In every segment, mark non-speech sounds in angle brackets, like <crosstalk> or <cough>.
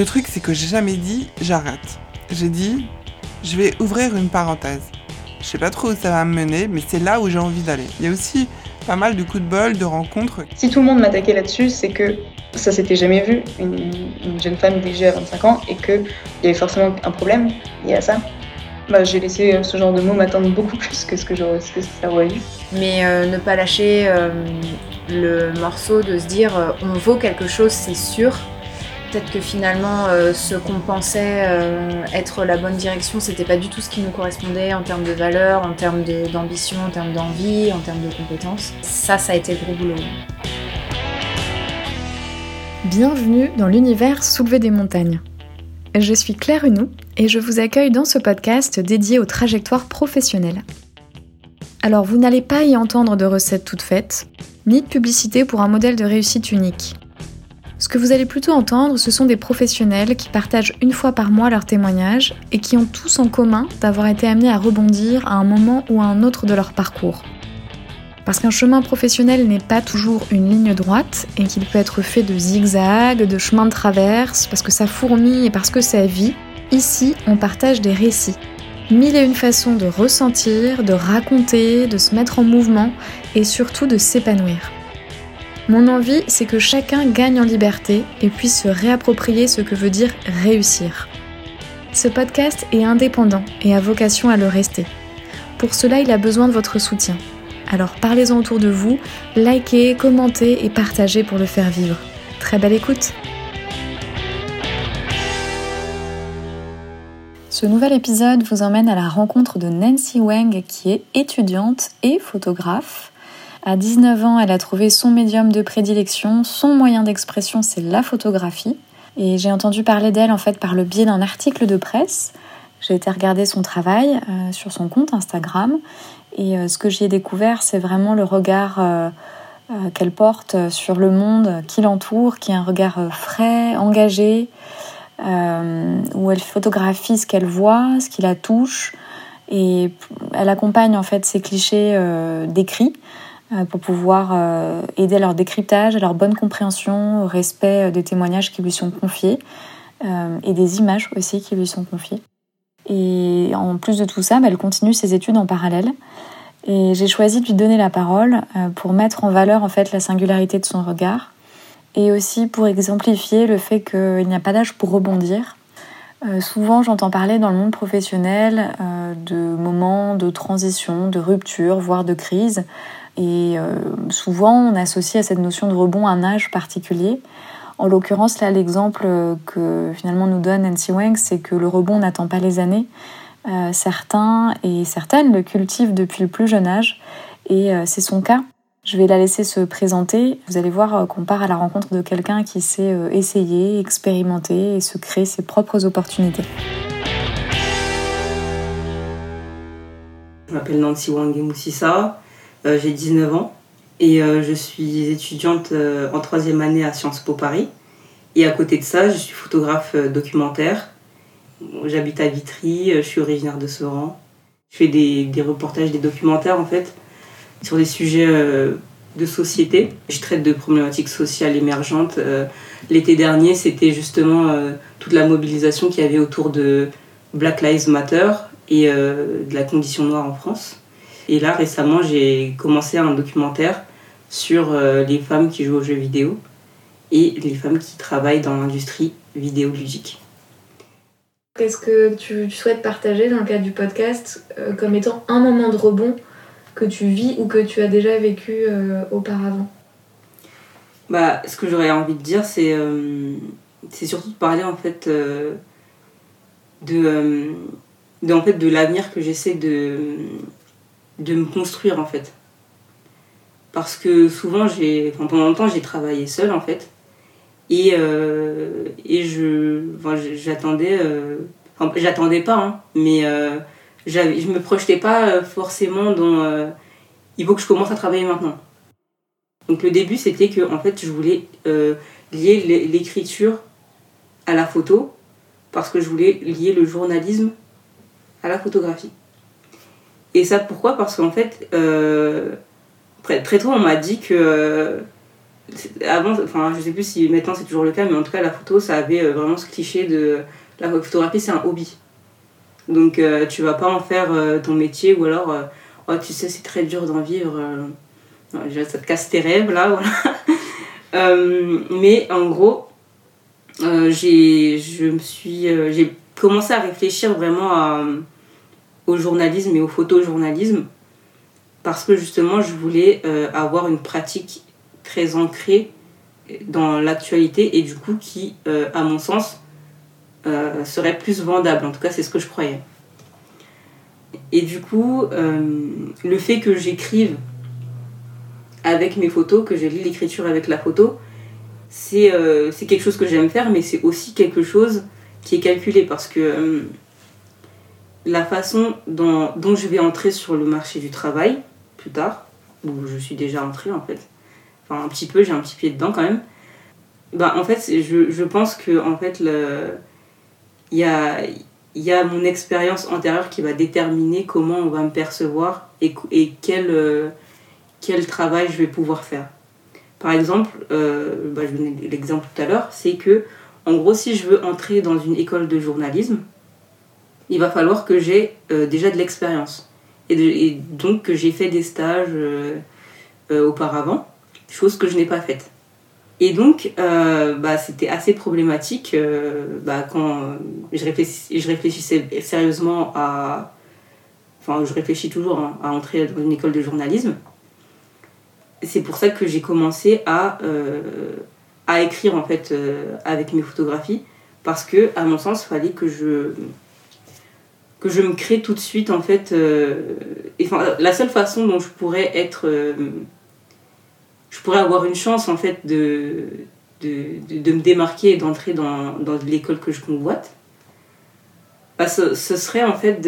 Le truc, c'est que j'ai jamais dit j'arrête. J'ai dit je vais ouvrir une parenthèse. Je sais pas trop où ça va me mener, mais c'est là où j'ai envie d'aller. Il y a aussi pas mal de coups de bol, de rencontres. Si tout le monde m'attaquait là-dessus, c'est que ça s'était jamais vu, une, jeune femme déjà à 25 ans, et qu'il y avait forcément un problème lié à ça. Bah, j'ai laissé ce genre de mots m'attendre beaucoup <laughs> plus que ce que, ce que ça aurait eu. Mais euh, ne pas lâcher euh, le morceau de se dire euh, on vaut quelque chose, c'est sûr. Peut-être que finalement, ce qu'on pensait être la bonne direction, c'était pas du tout ce qui nous correspondait en termes de valeur, en termes d'ambition, en termes d'envie, en termes de compétences. Ça, ça a été le gros boulot. Bienvenue dans l'univers Soulever des montagnes. Je suis Claire Hunou et je vous accueille dans ce podcast dédié aux trajectoires professionnelles. Alors vous n'allez pas y entendre de recettes toutes faites, ni de publicité pour un modèle de réussite unique. Ce que vous allez plutôt entendre, ce sont des professionnels qui partagent une fois par mois leurs témoignages et qui ont tous en commun d'avoir été amenés à rebondir à un moment ou à un autre de leur parcours. Parce qu'un chemin professionnel n'est pas toujours une ligne droite et qu'il peut être fait de zigzags, de chemins de traverse, parce que ça fourmille et parce que ça vit, ici on partage des récits. Mille et une façons de ressentir, de raconter, de se mettre en mouvement et surtout de s'épanouir. Mon envie, c'est que chacun gagne en liberté et puisse se réapproprier ce que veut dire réussir. Ce podcast est indépendant et a vocation à le rester. Pour cela, il a besoin de votre soutien. Alors parlez-en autour de vous, likez, commentez et partagez pour le faire vivre. Très belle écoute Ce nouvel épisode vous emmène à la rencontre de Nancy Wang qui est étudiante et photographe. À 19 ans, elle a trouvé son médium de prédilection, son moyen d'expression c'est la photographie. Et j'ai entendu parler d'elle en fait par le biais d'un article de presse. J'ai été regarder son travail euh, sur son compte Instagram et euh, ce que j'y ai découvert, c'est vraiment le regard euh, qu'elle porte sur le monde qui l'entoure, qui est un regard frais, engagé, où elle photographie ce qu'elle voit, ce qui la touche, et elle accompagne en fait ces clichés décrits pour pouvoir aider à leur décryptage, à leur bonne compréhension, au respect des témoignages qui lui sont confiés et des images aussi qui lui sont confiées. Et en plus de tout ça, bah, elle continue ses études en parallèle. Et j'ai choisi de lui donner la parole euh, pour mettre en valeur en fait la singularité de son regard et aussi pour exemplifier le fait qu'il n'y a pas d'âge pour rebondir. Euh, souvent, j'entends parler dans le monde professionnel euh, de moments de transition, de rupture, voire de crise. Et souvent, on associe à cette notion de rebond un âge particulier. En l'occurrence, là, l'exemple que finalement nous donne Nancy Wang, c'est que le rebond n'attend pas les années. Euh, certains et certaines le cultivent depuis le plus jeune âge, et euh, c'est son cas. Je vais la laisser se présenter. Vous allez voir euh, qu'on part à la rencontre de quelqu'un qui sait essayer, expérimenter et se créer ses propres opportunités. Je m'appelle Nancy Wang Moussissa, j'ai 19 ans et euh, je suis étudiante euh, en troisième année à Sciences Po Paris. Et à côté de ça, je suis photographe euh, documentaire. J'habite à Vitry, je suis originaire de Soran. Je fais des, des, reportages, des documentaires en fait, sur des sujets de société. Je traite de problématiques sociales émergentes. L'été dernier, c'était justement toute la mobilisation qu'il y avait autour de Black Lives Matter et de la condition noire en France. Et là, récemment, j'ai commencé un documentaire sur euh, les femmes qui jouent aux jeux vidéo et les femmes qui travaillent dans l'industrie vidéoludique. Qu'est-ce que tu souhaites partager dans le cadre du podcast euh, comme étant un moment de rebond que tu vis ou que tu as déjà vécu euh, auparavant? Bah, Ce que j'aurais envie de dire, c'est c'est surtout de parler en fait de, de, en fait, de l'avenir que j'essaie de, de me construire en fait. Parce que souvent j'ai pendant longtemps j'ai travaillé seule en fait. Et, euh, je j'attendais euh, j'attendais pas hein, mais euh, je me projetais pas forcément dans il faut que je commence à travailler maintenant. Donc le début c'était que en fait je voulais lier l'écriture à la photo parce que je voulais lier le journalisme à la photographie et ça pourquoi? Parce qu'en fait très, très tôt, on m'a dit que euh, avant, enfin, je sais plus si maintenant c'est toujours le cas, mais en tout cas, la photo, ça avait euh, vraiment ce cliché de la photographie, c'est un hobby. Donc, euh, tu vas pas en faire euh, ton métier ou alors, oh, tu sais, c'est très dur d'en vivre. déjà, ça te casse tes rêves, là, <laughs> voilà. mais en gros, j'ai, j'ai commencé à réfléchir vraiment au journalisme et au photojournalisme parce que justement, je voulais avoir une pratique très ancré dans l'actualité et du coup qui, euh, à mon sens, euh, serait plus vendable. En tout cas, c'est ce que je croyais. Et du coup, euh, le fait que j'écrive avec mes photos, que j'ai lu l'écriture avec la photo, c'est quelque chose que j'aime faire, mais c'est aussi quelque chose qui est calculé parce que la façon dont, je vais entrer sur le marché du travail plus tard, où je suis déjà entrée en fait, un petit peu, j'ai un petit pied dedans quand même. Bah, en fait, je, je pense que en fait, il y a, y a mon expérience antérieure qui va déterminer comment on va me percevoir et, et quel, euh, quel travail je vais pouvoir faire. Par exemple, euh, bah, je donnais l'exemple tout à l'heure, c'est que, en gros, si je veux entrer dans une école de journalisme, il va falloir que j'ai euh, déjà de l'expérience. Et, donc que j'ai fait des stages auparavant chose que je n'ai pas faite. Et donc, euh, bah, c'était assez problématique euh, bah, quand je, réfléchissais, sérieusement à... Enfin, je réfléchis toujours hein, à entrer dans une école de journalisme. C'est pour ça que j'ai commencé à, euh, à écrire en fait avec mes photographies. Parce que, à mon sens, il fallait que je, que je me crée tout de suite en fait... enfin, la seule façon dont je pourrais être je pourrais avoir une chance en fait de, me démarquer et d'entrer dans, l'école que je convoite, bah, ce, serait en fait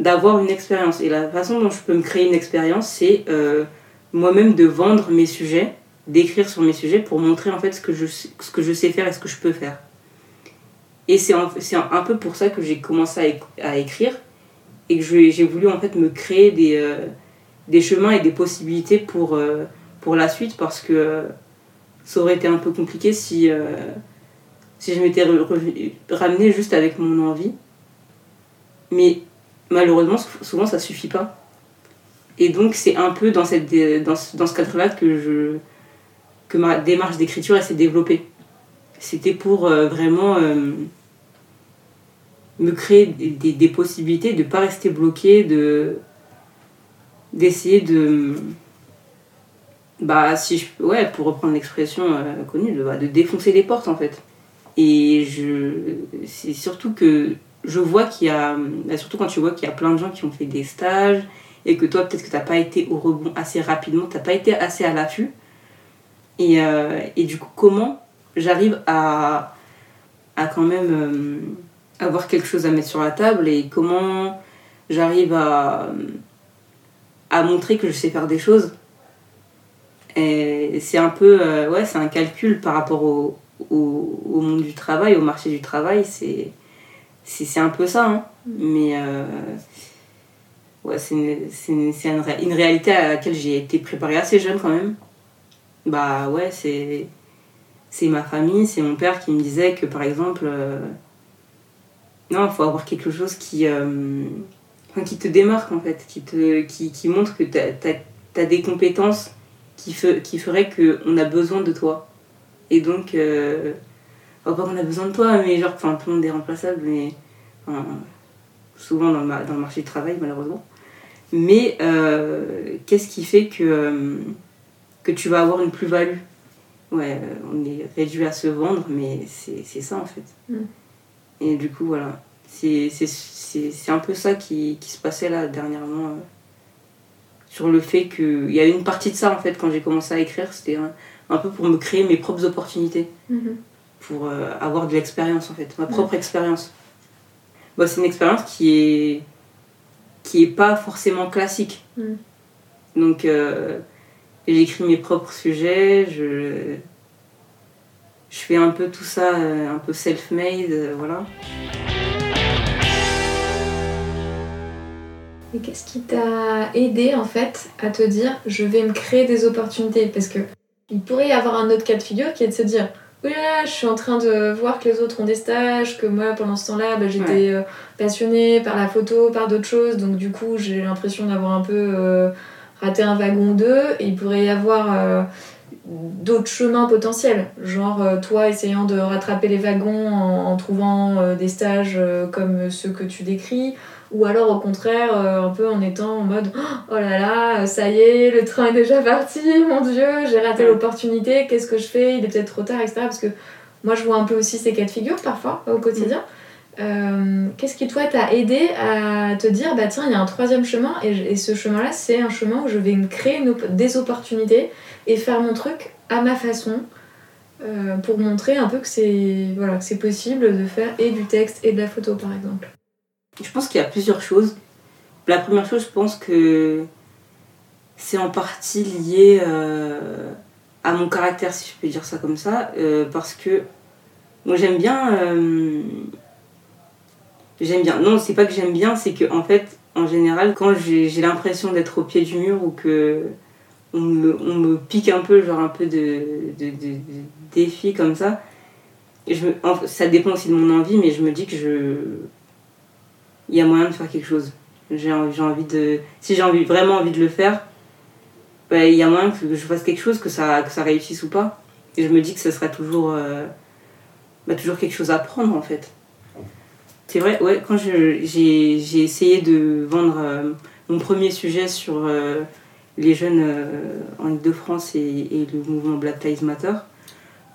d'avoir une expérience. Et la façon dont je peux me créer une expérience, c'est euh, moi-même de vendre mes sujets, d'écrire sur mes sujets pour montrer en fait ce que je sais faire et ce que je peux faire. Et c'est un, un, peu pour ça que j'ai commencé à, écrire et que j'ai voulu en fait me créer des... Euh, des chemins et des possibilités pour, euh, pour la suite parce que ça aurait été un peu compliqué si, euh, si je m'étais ramenée juste avec mon envie. Mais malheureusement, souvent ça suffit pas. Et donc c'est un peu dans, cette, dans, dans ce cadre-là que, je, que ma démarche d'écriture s'est développée. C'était pour euh, vraiment me créer des, des, possibilités, de ne pas rester bloqué, de, d'essayer de bah si je ouais pour reprendre l'expression euh, connue de, bah, de défoncer des portes en fait. Et je c'est surtout que je vois qu'il y a bah, surtout quand tu vois qu'il y a plein de gens qui ont fait des stages et que toi peut-être que t'as pas été au rebond assez rapidement t'as pas été assez à l'affût. Et, euh, et du coup comment j'arrive à à quand même euh, avoir quelque chose à mettre sur la table et comment j'arrive à à montrer que je sais faire des choses. Et c'est un peu, euh, ouais, c'est un calcul par rapport au, au, monde du travail, au marché du travail. C'est, c'est, un peu ça. Hein. Mais euh, ouais, c'est, une, une, réalité à laquelle j'ai été préparée assez jeune quand même. Bah ouais, c'est, c'est ma famille, c'est mon père qui me disait que par exemple, euh, non, il faut avoir quelque chose qui qui te démarque en fait, qui, te, qui, qui montre que tu as, des compétences qui, fe, qui feraient qu'on a besoin de toi. Et donc, euh, pas qu'on a besoin de toi, mais genre, enfin, tout le monde est remplaçable, mais souvent dans le, dans le marché du travail, malheureusement. Mais euh, qu'est-ce qui fait que, euh, que tu vas avoir une plus-value? Ouais, on est réduit à se vendre, mais c'est ça en fait. Mm. Et du coup, voilà c'est un peu ça qui, qui, se passait là dernièrement. Euh, sur le fait qu'il y a une partie de ça en fait quand j'ai commencé à écrire, c'était un, peu pour me créer mes propres opportunités. Mhm. Pour euh, avoir de l'expérience en fait, ma propre expérience. Bon, c'est une expérience qui est qui est pas forcément classique. Mhm. Donc euh, j'écris mes propres sujets, je, je fais un peu tout ça, un peu self-made, voilà. Et qu'est-ce qui t'a aidé en fait à te dire je vais me créer des opportunités? Parce que il pourrait y avoir un autre cas de figure qui est de se dire oui là, je suis en train de voir que les autres ont des stages, que moi pendant ce temps-là bah, j'étais euh, passionnée par la photo, par d'autres choses, donc du coup j'ai l'impression d'avoir un peu euh, raté un wagon 2 et il pourrait y avoir euh, d'autres chemins potentiels, genre toi essayant de rattraper les wagons en trouvant des stages comme ceux que tu décris, ou alors au contraire, euh, un peu en étant en mode oh là là, ça y est, le train est déjà parti, mon dieu, j'ai raté l'opportunité, qu'est-ce que je fais, il est peut-être trop tard, etc. Parce que moi je vois un peu aussi ces cas de figure parfois au quotidien. Euh, qu'est-ce qui toi t'a aidé à te dire bah tiens il y a un troisième chemin et, ce chemin là c'est un chemin où je vais me créer des opportunités et faire mon truc à ma façon euh, pour montrer un peu que c'est voilà, possible de faire et du texte et de la photo par exemple je pense qu'il y a plusieurs choses. La première chose, je pense que c'est en partie lié euh, à mon caractère, si je peux dire ça comme ça, parce que moi j'aime bien. J'aime bien. Non, c'est pas que j'aime bien, c'est que en fait, en général, quand j'ai l'impression d'être au pied du mur ou que on me, pique un peu, genre un peu de, de, défi comme ça, ça dépend aussi de mon envie, mais je me dis que je il y a moyen de faire quelque chose. J'ai envie de. Si j'ai envie, vraiment envie de le faire, bah, il y a moyen que je fasse quelque chose, que ça, que ça réussisse ou pas. Et je me dis que ce sera toujours, euh, bah, toujours quelque chose à prendre en fait. C'est vrai, ouais, quand j'ai essayé de vendre euh, mon premier sujet sur euh, les jeunes en Ile-de-France et, le mouvement Black Lives Matter,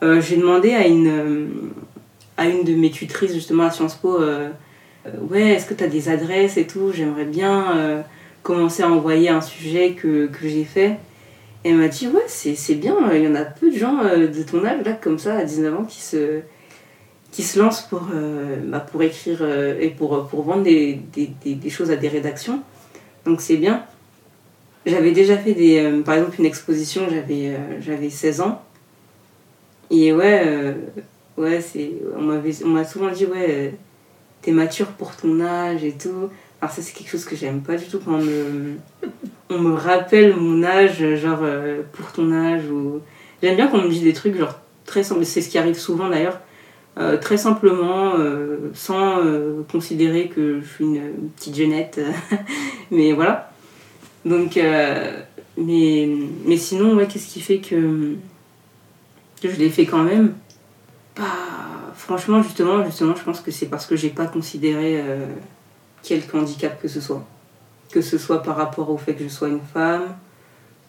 j'ai demandé à une, à une de mes tutrices justement à Sciences Po euh, ouais, est-ce que tu as des adresses et tout? J'aimerais bien euh, commencer à envoyer un sujet que, que j'ai fait. Et elle m'a dit, ouais, c'est bien, il y en a peu de gens euh, de ton âge, là, comme ça, à 19 ans, qui se, qui se lancent pour, bah, pour écrire et pour, pour vendre des, des, des, choses à des rédactions. Donc c'est bien. J'avais déjà fait, des, par exemple, une exposition, j'avais j'avais 16 ans. Et ouais, ouais on m'a souvent dit, ouais t'es mature pour ton âge et tout. Alors ça c'est quelque chose que j'aime pas du tout quand on me, on me rappelle mon âge, genre euh, pour ton âge. ou J'aime bien qu'on me dise des trucs genre très simples, c'est ce qui arrive souvent d'ailleurs, euh, très simplement, euh, sans considérer que je suis une petite jeunette. <laughs> mais voilà. Donc, mais, mais sinon, ouais, qu'est-ce qui fait que, je l'ai fait quand même? Bah Franchement, justement, justement, je pense que c'est parce que j'ai pas considéré euh, quelque handicap que ce soit. Que ce soit par rapport au fait que je sois une femme,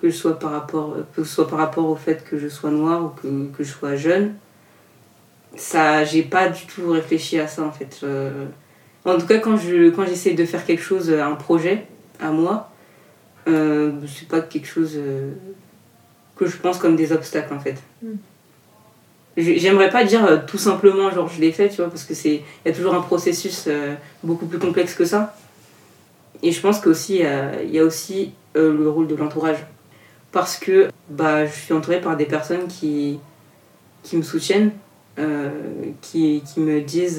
que, je sois par rapport, que ce soit par rapport au fait que je sois noire ou que, que je sois jeune. Ça, j'ai pas du tout réfléchi à ça en fait. Euh, en tout cas, quand je quand j'essaie de faire quelque chose, un projet à moi, euh, c'est pas quelque chose euh, que je pense comme des obstacles en fait. Mm. J'aimerais pas dire euh, tout simplement genre je l'ai fait, tu vois, parce que c'est il y a toujours un processus euh, beaucoup plus complexe que ça. Et je pense qu'aussi il y a aussi euh, le rôle de l'entourage parce que bah je suis entourée par des personnes qui qui me soutiennent, qui, qui, me disent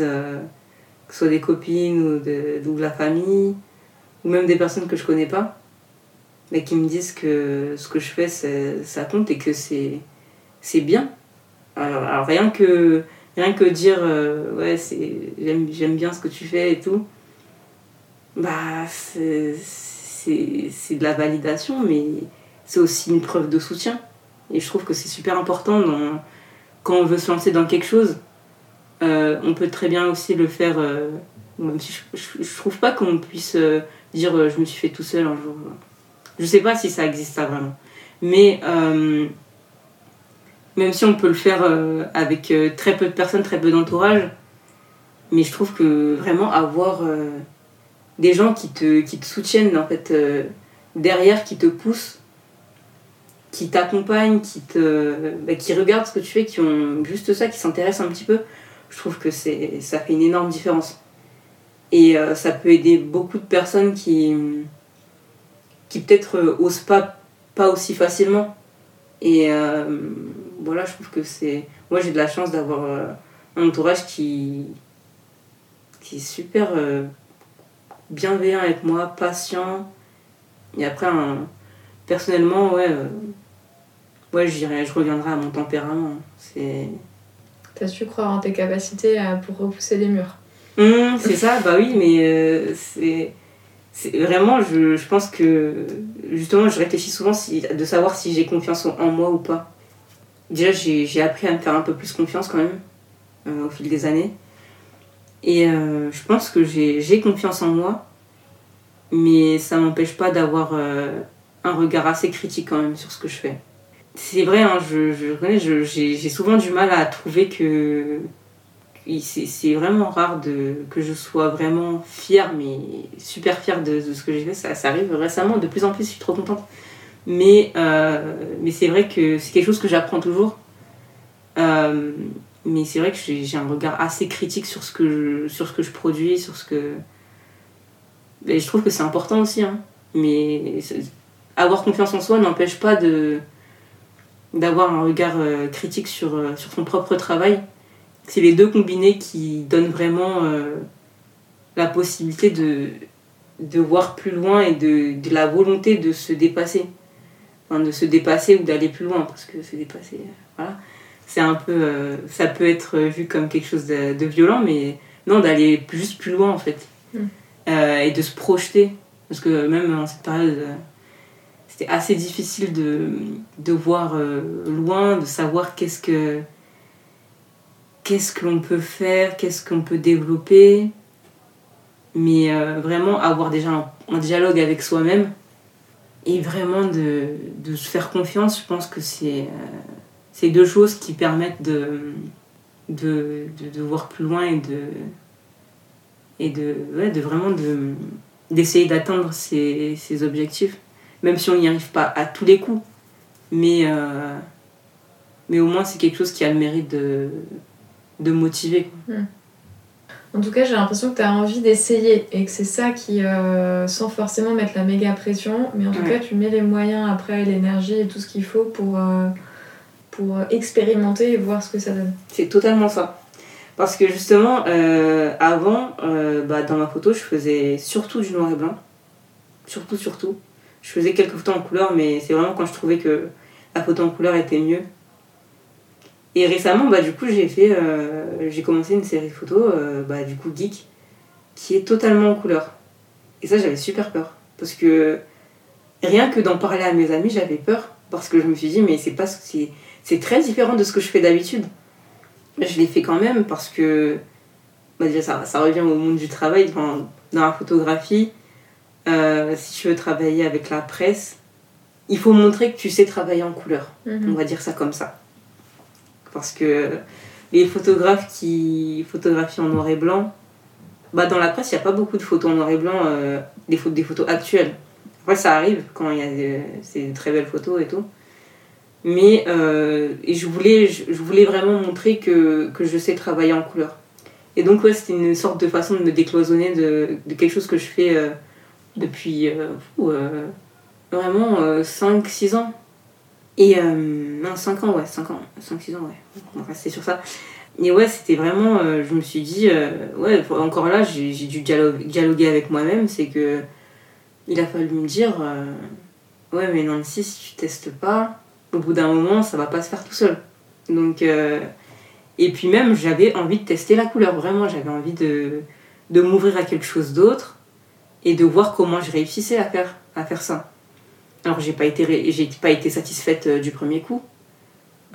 que ce soit des copines ou de, ou de la famille ou même des personnes que je connais pas mais qui me disent que ce que je fais ça compte et que c'est c'est bien. Alors, rien que rien que dire euh, ouais c'est j'aime bien ce que tu fais et tout bah c'est de la validation mais c'est aussi une preuve de soutien. Et je trouve que c'est super important quand on veut se lancer dans quelque chose euh, on peut très bien aussi le faire euh, je, je, trouve pas qu'on puisse dire je me suis fait tout seul un jour je sais pas si ça existe ça vraiment mais même si on peut le faire euh, avec euh, très peu de personnes, très peu d'entourage. Mais je trouve que vraiment avoir euh, des gens qui te, qui te soutiennent en fait derrière, qui te poussent, qui t'accompagnent, qui, te, bah, qui regardent ce que tu fais, qui ont juste ça, qui s'intéressent un petit peu, je trouve que c'est, ça fait une énorme différence. Et ça peut aider beaucoup de personnes qui, qui peut-être osent pas, pas aussi facilement. Et voilà, je trouve que c'est. Moi, j'ai de la chance d'avoir euh, un entourage qui. qui est super euh, bienveillant avec moi, patient. Et après, personnellement, ouais, euh, ouais je je reviendrai à mon tempérament. C'est. T'as su croire en tes capacités pour repousser les murs. Mmh, c'est ça, bah oui, mais euh, c'est. Vraiment, je, je, pense que justement, je réfléchis souvent si, de savoir si j'ai confiance en, moi ou pas. Déjà, j'ai appris à me faire un peu plus confiance quand même euh, au fil des années. Et euh, je pense que j'ai confiance en moi, mais ça m'empêche pas d'avoir un regard assez critique quand même sur ce que je fais. C'est vrai, hein, je, je reconnais, j'ai souvent du mal à trouver que c'est vraiment rare de, que je sois vraiment fière, mais super fière de, ce que j'ai fait. Ça, ça, arrive récemment, de plus en plus, je suis trop contente. Mais, euh, mais c'est vrai que c'est quelque chose que j'apprends toujours. Euh, mais c'est vrai que j'ai un regard assez critique sur ce que je, sur ce que je produis, sur ce que. Je trouve que c'est important aussi. Hein. Mais avoir confiance en soi n'empêche pas de d'avoir un regard euh, critique sur, sur son propre travail c'est les deux combinés qui donnent vraiment euh, la possibilité de, de voir plus loin et de, de, la volonté de se dépasser. Enfin, de se dépasser ou d'aller plus loin, parce que se dépasser, euh, voilà. C'est un peu. Euh, ça peut être vu comme quelque chose de, violent, mais non, d'aller juste plus loin en fait. Mm. et de se projeter. Parce que même en cette période c'était assez difficile de, de voir loin, de savoir qu'est-ce que qu'est-ce que l'on peut faire, qu'est-ce qu'on peut développer, mais euh, vraiment avoir déjà un, dialogue avec soi-même et vraiment de, de, se faire confiance, je pense que c'est euh, deux choses qui permettent de, de, de, voir plus loin et de, et de, ouais, de vraiment de, d'essayer d'atteindre ces, objectifs, même si on n'y arrive pas à tous les coups. Mais, euh, mais au moins c'est quelque chose qui a le mérite de, de motiver. Hmm. En tout cas, j'ai l'impression que tu as envie d'essayer et que c'est ça qui, euh, sans forcément mettre la méga pression, mais en tout cas, tu mets les moyens après, l'énergie et tout ce qu'il faut pour, euh, pour expérimenter et voir ce que ça donne. C'est totalement ça. Parce que justement, euh, avant, bah, dans ma photo, je faisais surtout du noir et blanc. Surtout, surtout. Je faisais quelques photos en couleur, mais c'est vraiment quand je trouvais que la photo en couleur était mieux et récemment, bah, du coup, j'ai fait, euh, j'ai commencé une série photo, euh, bah, du coup, geek, qui est totalement en couleur. Et ça, j'avais super peur. Parce que rien que d'en parler à mes amis, j'avais peur. Parce que je me suis dit, mais c'est pas c'est très différent de ce que je fais d'habitude. Je l'ai fait quand même parce que bah, déjà, ça, ça revient au monde du travail, dans, dans la photographie. Euh, si tu veux travailler avec la presse, il faut montrer que tu sais travailler en couleur. Mhm. On va dire ça comme ça. Parce que les photographes qui photographient en noir et blanc, bah dans la presse, il n'y a pas beaucoup de photos en noir et blanc, euh, des, photos, des photos actuelles. Après, ça arrive quand il y a des, très belles photos et tout. Mais euh, et je, voulais, je, voulais vraiment montrer que, que, je sais travailler en couleur. Et donc, ouais, c'était une sorte de façon de me décloisonner de, de quelque chose que je fais euh, depuis vraiment 5-6 ans. Et euh, non, 5 ans, ouais, 5 ans, 5-6 ans, ouais, on va rester sur ça. Et ouais, c'était vraiment, euh, je me suis dit, euh, ouais, encore là, j'ai dû dialoguer avec moi-même, c'est que il a fallu me dire, ouais, mais Nancy, si tu testes pas, au bout d'un moment, ça va pas se faire tout seul. Donc, et puis même, j'avais envie de tester la couleur, vraiment, j'avais envie de, de m'ouvrir à quelque chose d'autre et de voir comment je réussissais à faire, à faire ça. Alors j'ai pas été j'ai pas été satisfaite euh, du premier coup.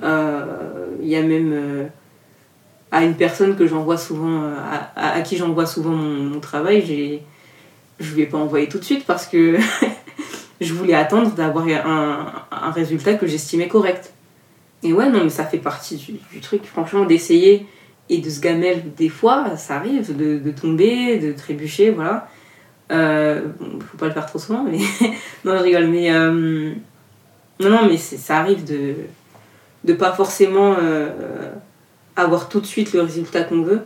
Euh, il y a même euh, à une personne que j'envoie souvent à, à, qui j'envoie souvent mon, travail, j'ai je lui ai pas envoyé tout de suite parce que <laughs> je voulais attendre d'avoir un, un, résultat que j'estimais correct. Et ouais, non, mais ça fait partie du, truc, franchement, d'essayer et de se gamelle des fois, ça arrive, de, de tomber, de trébucher, voilà. Euh, faut pas le faire trop souvent, mais. <laughs> non, je rigole, mais. Euh, non, non, mais ça arrive de. de pas forcément euh, avoir tout de suite le résultat qu'on veut.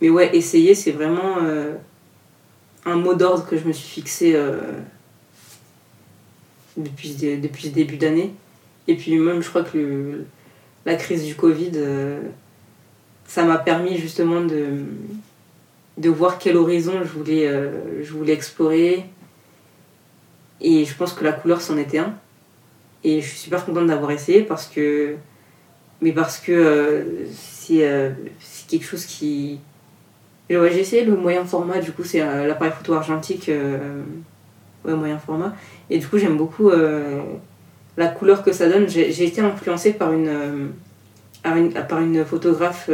Mais ouais, essayer, c'est vraiment euh, un mot d'ordre que je me suis fixé depuis, depuis début d'année. Et puis, même, je crois que la crise du Covid, ça m'a permis justement de de voir quel horizon je voulais, je voulais explorer. Et je pense que la couleur c'en était un. Et je suis super contente d'avoir essayé parce que. Mais parce que c'est quelque chose qui. J'ai essayé le moyen format, du coup, c'est l'appareil photo argentique. ouais, moyen format. Et du coup, j'aime beaucoup la couleur que ça donne. J'ai été influencée par une, par une photographe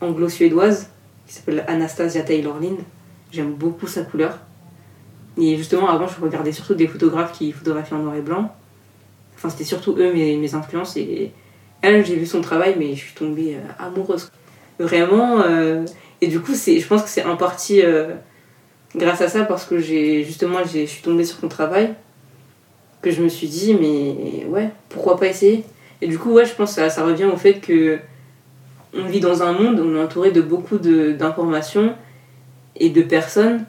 anglo-suédoise qui s'appelle Anastasia Taylor Lind. J'aime beaucoup sa couleur. Et justement, avant, je regardais surtout des photographes qui photographiaient en noir et blanc. Enfin, c'était surtout eux mes, influences. Et elle, j'ai vu son travail, mais je suis tombée euh, amoureuse. Vraiment. Euh, et du coup, je pense que c'est en partie euh, grâce à ça, parce que justement, je suis tombée sur son travail, que je me suis dit, mais ouais, pourquoi pas essayer? Et du coup, ouais, je pense que ça, ça revient au fait que on vit dans un monde on est entouré de beaucoup d'informations et de personnes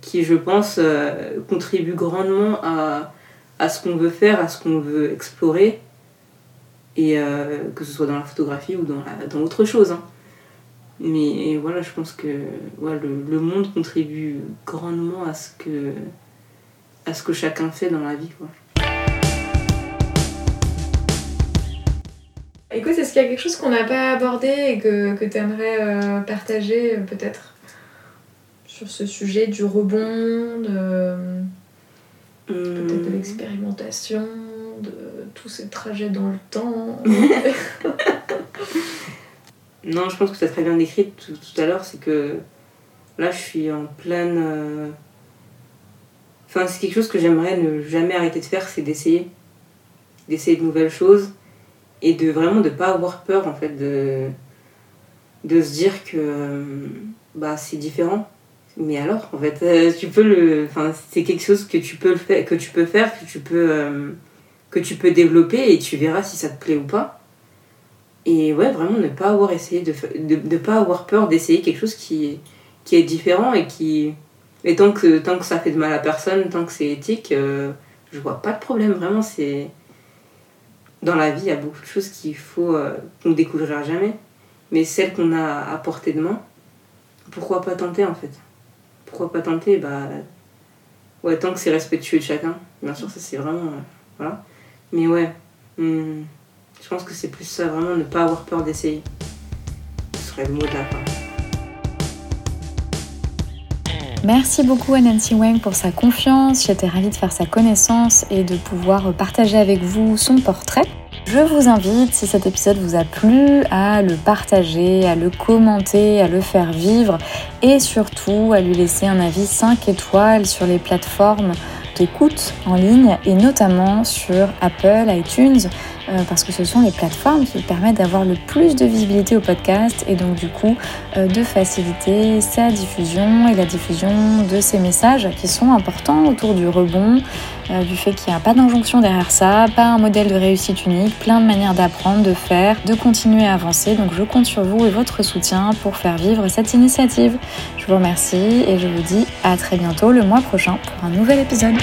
qui, je pense, euh, contribuent grandement à, ce qu'on veut faire, à ce qu'on veut explorer, et euh, que ce soit dans la photographie ou dans, dans autre chose. Hein. Mais voilà, je pense que le, monde contribue grandement à ce, que, chacun fait dans la vie. Écoute, est-ce qu'il y a quelque chose qu'on n'a pas abordé et que, que tu aimerais euh, partager euh, peut-être sur ce sujet du rebond, de, peut-être de hmm. l'expérimentation, de tous ces trajets dans le temps? <laughs> Non, je pense que tu as très bien décrit tout, tout à l'heure, c'est que là je suis en pleine... Euh, enfin, c'est quelque chose que j'aimerais ne jamais arrêter de faire, c'est d'essayer. D'essayer de nouvelles choses et de vraiment de pas avoir peur en fait de de se dire que bah c'est différent. Mais alors en fait euh, tu peux le enfin c'est quelque chose que tu peux le faire que tu peux faire que tu peux euh, que tu peux développer et tu verras si ça te plaît ou pas. Et ouais vraiment ne pas avoir essayé de de, de pas avoir peur d'essayer quelque chose qui qui est différent et qui tant que tant que ça fait de mal à personne tant que c'est éthique euh, je vois pas de problème. Vraiment c'est dans la vie, il y a beaucoup de choses qu'il faut euh, qu'on découvrira jamais. Mais celles qu'on a à portée de main, pourquoi pas tenter en fait? Pourquoi pas tenter? Bah, ouais, Tant que c'est respectueux de chacun. Bien sûr, ça c'est vraiment. Euh, voilà. Mais ouais, hmm, je pense que c'est plus ça, vraiment ne pas avoir peur d'essayer. Ce serait le mot de la fin. Merci beaucoup à Nancy Wang pour sa confiance. J'étais ravie de faire sa connaissance et de pouvoir partager avec vous son portrait. Je vous invite, si cet épisode vous a plu, à le partager, à le commenter, à le faire vivre et surtout à lui laisser un avis 5 étoiles sur les plateformes d'écoute en ligne et notamment sur Apple, iTunes, euh, parce que ce sont les plateformes qui permettent d'avoir le plus de visibilité au podcast et donc du coup euh, de faciliter sa diffusion et la diffusion de ces messages qui sont importants autour du rebond, euh, du fait qu'il n'y a pas d'injonction derrière ça, pas un modèle de réussite unique, plein de manières d'apprendre, de faire, de continuer à avancer. Donc je compte sur vous et votre soutien pour faire vivre cette initiative. Je vous remercie et je vous dis à très bientôt le mois prochain pour un nouvel épisode.